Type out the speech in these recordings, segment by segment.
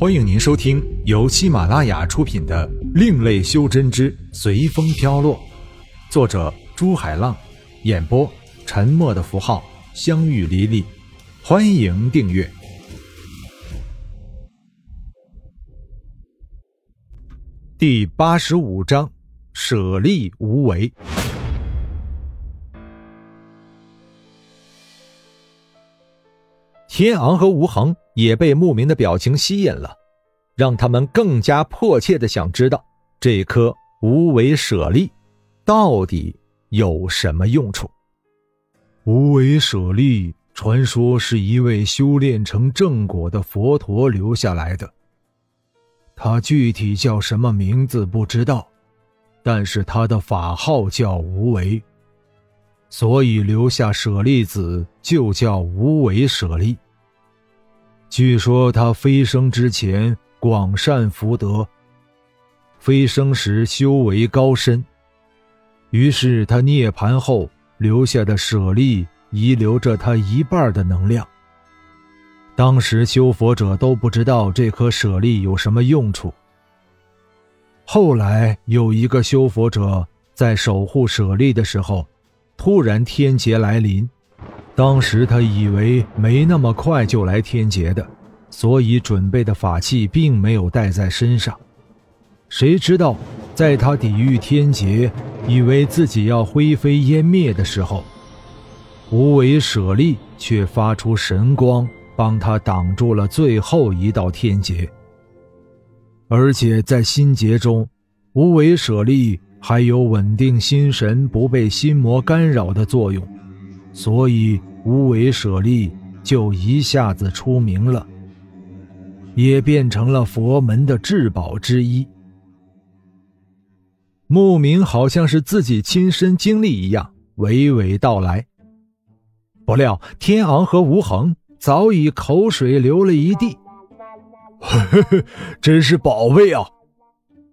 欢迎您收听由喜马拉雅出品的《另类修真之随风飘落》，作者朱海浪，演播沉默的符号、相遇离离。欢迎订阅。第八十五章：舍利无为。天昂和吴恒也被牧民的表情吸引了，让他们更加迫切的想知道这颗无为舍利到底有什么用处。无为舍利传说是一位修炼成正果的佛陀留下来的，他具体叫什么名字不知道，但是他的法号叫无为，所以留下舍利子就叫无为舍利。据说他飞升之前广善福德，飞升时修为高深，于是他涅盘后留下的舍利遗留着他一半的能量。当时修佛者都不知道这颗舍利有什么用处。后来有一个修佛者在守护舍利的时候，突然天劫来临。当时他以为没那么快就来天劫的，所以准备的法器并没有带在身上。谁知道，在他抵御天劫，以为自己要灰飞烟灭的时候，无为舍利却发出神光，帮他挡住了最后一道天劫。而且在心劫中，无为舍利还有稳定心神、不被心魔干扰的作用。所以，无为舍利就一下子出名了，也变成了佛门的至宝之一。牧民好像是自己亲身经历一样，娓娓道来。不料，天昂和吴恒早已口水流了一地。真是宝贝啊！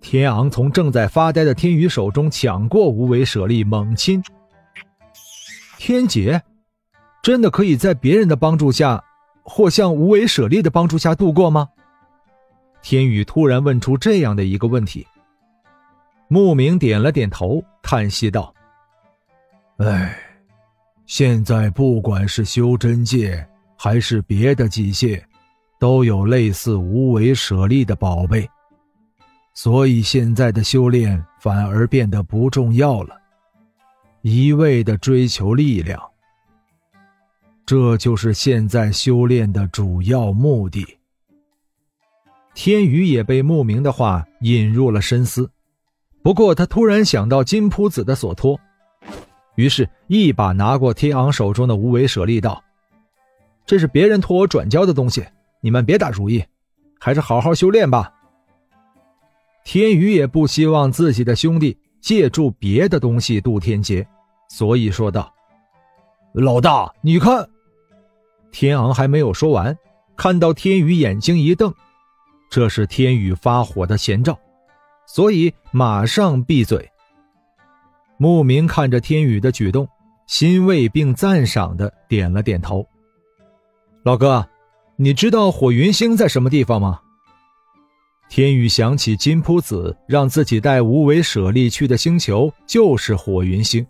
天昂从正在发呆的天宇手中抢过无为舍利，猛亲。天劫，真的可以在别人的帮助下，或像无为舍利的帮助下度过吗？天宇突然问出这样的一个问题。牧名点了点头，叹息道：“哎，现在不管是修真界还是别的几界，都有类似无为舍利的宝贝，所以现在的修炼反而变得不重要了。”一味的追求力量，这就是现在修炼的主要目的。天宇也被慕名的话引入了深思，不过他突然想到金铺子的所托，于是，一把拿过天昂手中的无为舍利，道：“这是别人托我转交的东西，你们别打主意，还是好好修炼吧。”天宇也不希望自己的兄弟借助别的东西渡天劫。所以说道：“老大，你看。”天昂还没有说完，看到天宇眼睛一瞪，这是天宇发火的前兆，所以马上闭嘴。牧民看着天宇的举动，欣慰并赞赏的点了点头。老哥，你知道火云星在什么地方吗？天宇想起金铺子让自己带无为舍利去的星球就是火云星。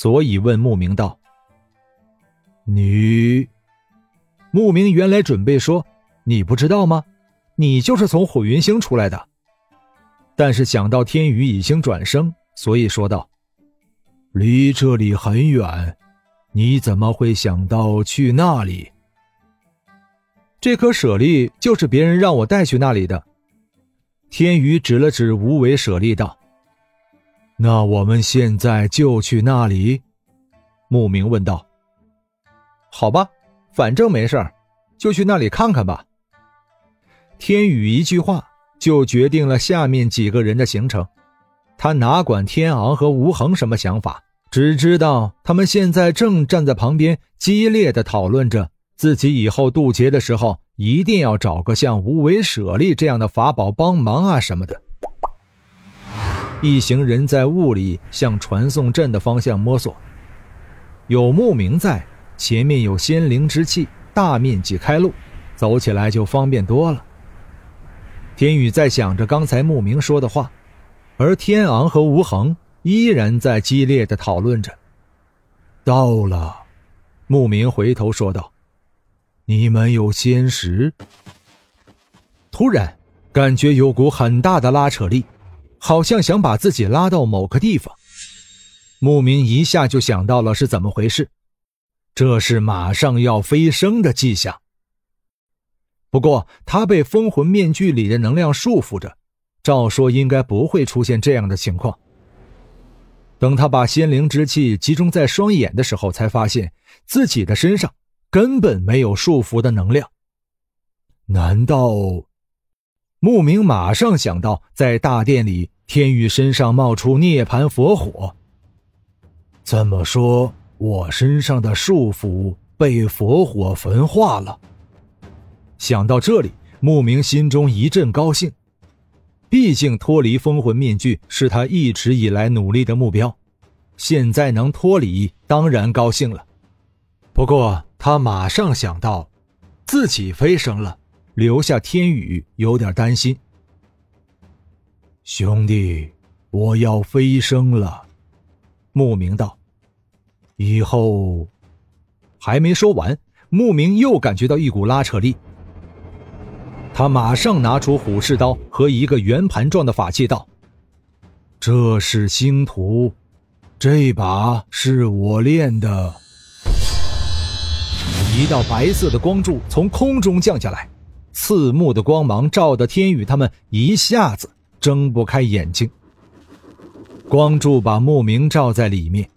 所以问牧名道：“你，牧名原来准备说你不知道吗？你就是从火云星出来的。但是想到天宇已经转生，所以说道：离这里很远，你怎么会想到去那里？这颗舍利就是别人让我带去那里的。天宇指了指无为舍利道。”那我们现在就去那里？牧名问道。好吧，反正没事就去那里看看吧。天宇一句话就决定了下面几个人的行程。他哪管天昂和吴恒什么想法，只知道他们现在正站在旁边激烈的讨论着自己以后渡劫的时候一定要找个像无为舍利这样的法宝帮忙啊什么的。一行人在雾里向传送阵的方向摸索，有牧明在，前面有仙灵之气，大面积开路，走起来就方便多了。天宇在想着刚才牧明说的话，而天昂和吴恒依然在激烈的讨论着。到了，牧明回头说道：“你们有仙石。”突然，感觉有股很大的拉扯力，好像想把自己拉到某个地方。牧民一下就想到了是怎么回事，这是马上要飞升的迹象。不过他被封魂面具里的能量束缚着，照说应该不会出现这样的情况。等他把仙灵之气集中在双眼的时候，才发现自己的身上根本没有束缚的能量。难道？牧名马上想到，在大殿里，天宇身上冒出涅槃佛火。这么说，我身上的束缚被佛火焚化了。想到这里，牧名心中一阵高兴。毕竟脱离封魂面具是他一直以来努力的目标，现在能脱离，当然高兴了。不过他马上想到，自己飞升了，留下天宇有点担心。兄弟，我要飞升了，牧明道。以后，还没说完，牧明又感觉到一股拉扯力。他马上拿出虎视刀和一个圆盘状的法器，道：“这是星图，这把是我练的。”一道白色的光柱从空中降下来，刺目的光芒照得天宇他们一下子睁不开眼睛。光柱把牧明罩在里面，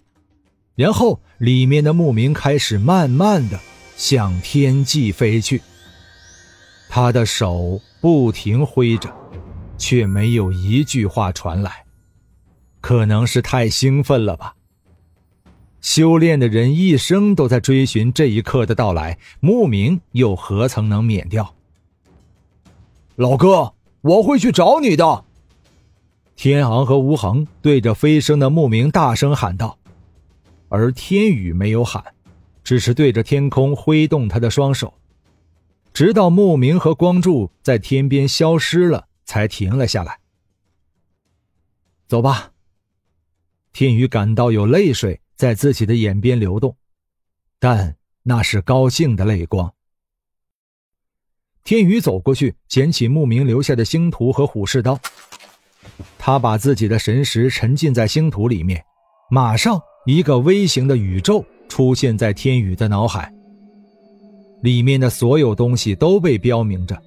然后里面的牧明开始慢慢的向天际飞去。他的手不停挥着，却没有一句话传来，可能是太兴奋了吧。修炼的人一生都在追寻这一刻的到来，牧明又何曾能免掉？老哥，我会去找你的。天昂和吴恒对着飞升的牧明大声喊道，而天宇没有喊，只是对着天空挥动他的双手。直到牧明和光柱在天边消失了，才停了下来。走吧。天宇感到有泪水在自己的眼边流动，但那是高兴的泪光。天宇走过去，捡起牧明留下的星图和虎视刀，他把自己的神识沉浸在星图里面，马上一个微型的宇宙出现在天宇的脑海。里面的所有东西都被标明着，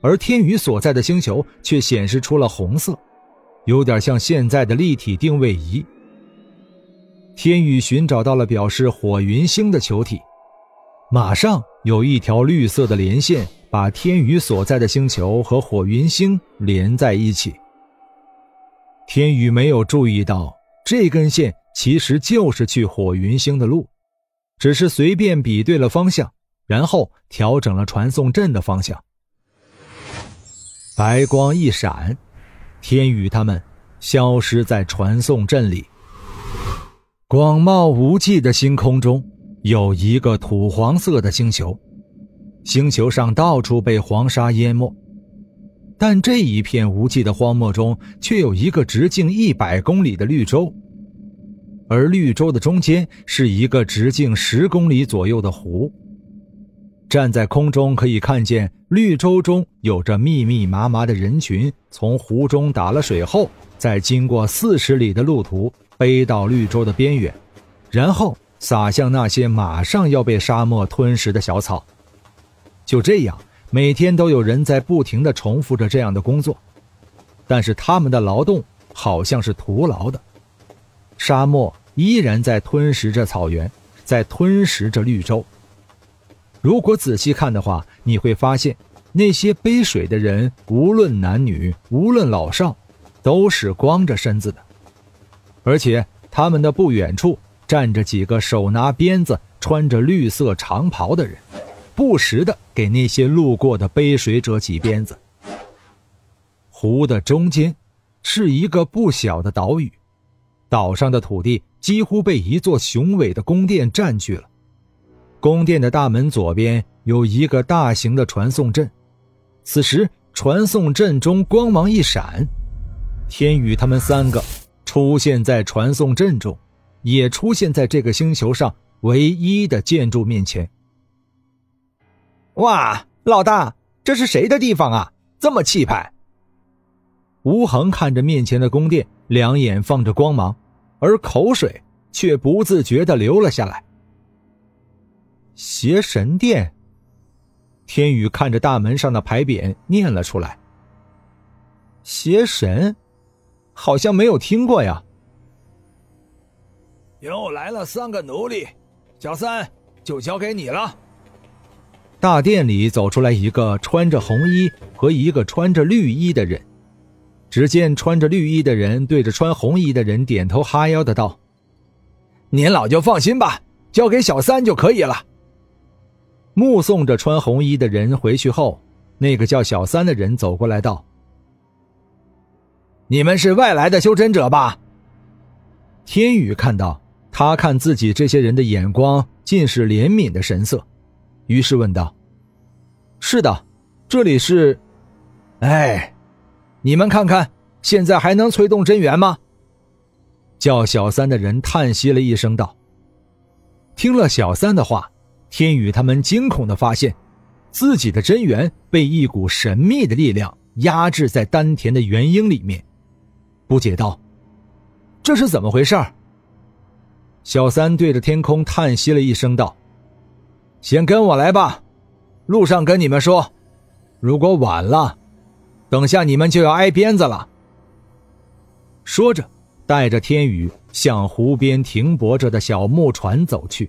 而天宇所在的星球却显示出了红色，有点像现在的立体定位仪。天宇寻找到了表示火云星的球体，马上有一条绿色的连线把天宇所在的星球和火云星连在一起。天宇没有注意到这根线其实就是去火云星的路，只是随便比对了方向。然后调整了传送阵的方向，白光一闪，天宇他们消失在传送阵里。广袤无际的星空中有一个土黄色的星球，星球上到处被黄沙淹没，但这一片无际的荒漠中却有一个直径一百公里的绿洲，而绿洲的中间是一个直径十公里左右的湖。站在空中可以看见绿洲中有着密密麻麻的人群，从湖中打了水后，再经过四十里的路途背到绿洲的边缘，然后撒向那些马上要被沙漠吞食的小草。就这样，每天都有人在不停地重复着这样的工作，但是他们的劳动好像是徒劳的。沙漠依然在吞食着草原，在吞食着绿洲。如果仔细看的话，你会发现，那些背水的人，无论男女，无论老少，都是光着身子的，而且他们的不远处站着几个手拿鞭子、穿着绿色长袍的人，不时的给那些路过的背水者挤鞭子。湖的中间，是一个不小的岛屿，岛上的土地几乎被一座雄伟的宫殿占据了。宫殿的大门左边有一个大型的传送阵，此时传送阵中光芒一闪，天宇他们三个出现在传送阵中，也出现在这个星球上唯一的建筑面前。哇，老大，这是谁的地方啊？这么气派！吴恒看着面前的宫殿，两眼放着光芒，而口水却不自觉的流了下来。邪神殿。天宇看着大门上的牌匾，念了出来：“邪神，好像没有听过呀。”又来了三个奴隶，小三就交给你了。大殿里走出来一个穿着红衣和一个穿着绿衣的人。只见穿着绿衣的人对着穿红衣的人点头哈腰的道：“您老就放心吧，交给小三就可以了。”目送着穿红衣的人回去后，那个叫小三的人走过来道：“你们是外来的修真者吧？”天宇看到他看自己这些人的眼光尽是怜悯的神色，于是问道：“是的，这里是……哎，你们看看，现在还能催动真元吗？”叫小三的人叹息了一声道：“听了小三的话。”天宇他们惊恐的发现，自己的真元被一股神秘的力量压制在丹田的元婴里面，不解道：“这是怎么回事？”小三对着天空叹息了一声道：“先跟我来吧，路上跟你们说，如果晚了，等下你们就要挨鞭子了。”说着，带着天宇向湖边停泊着的小木船走去。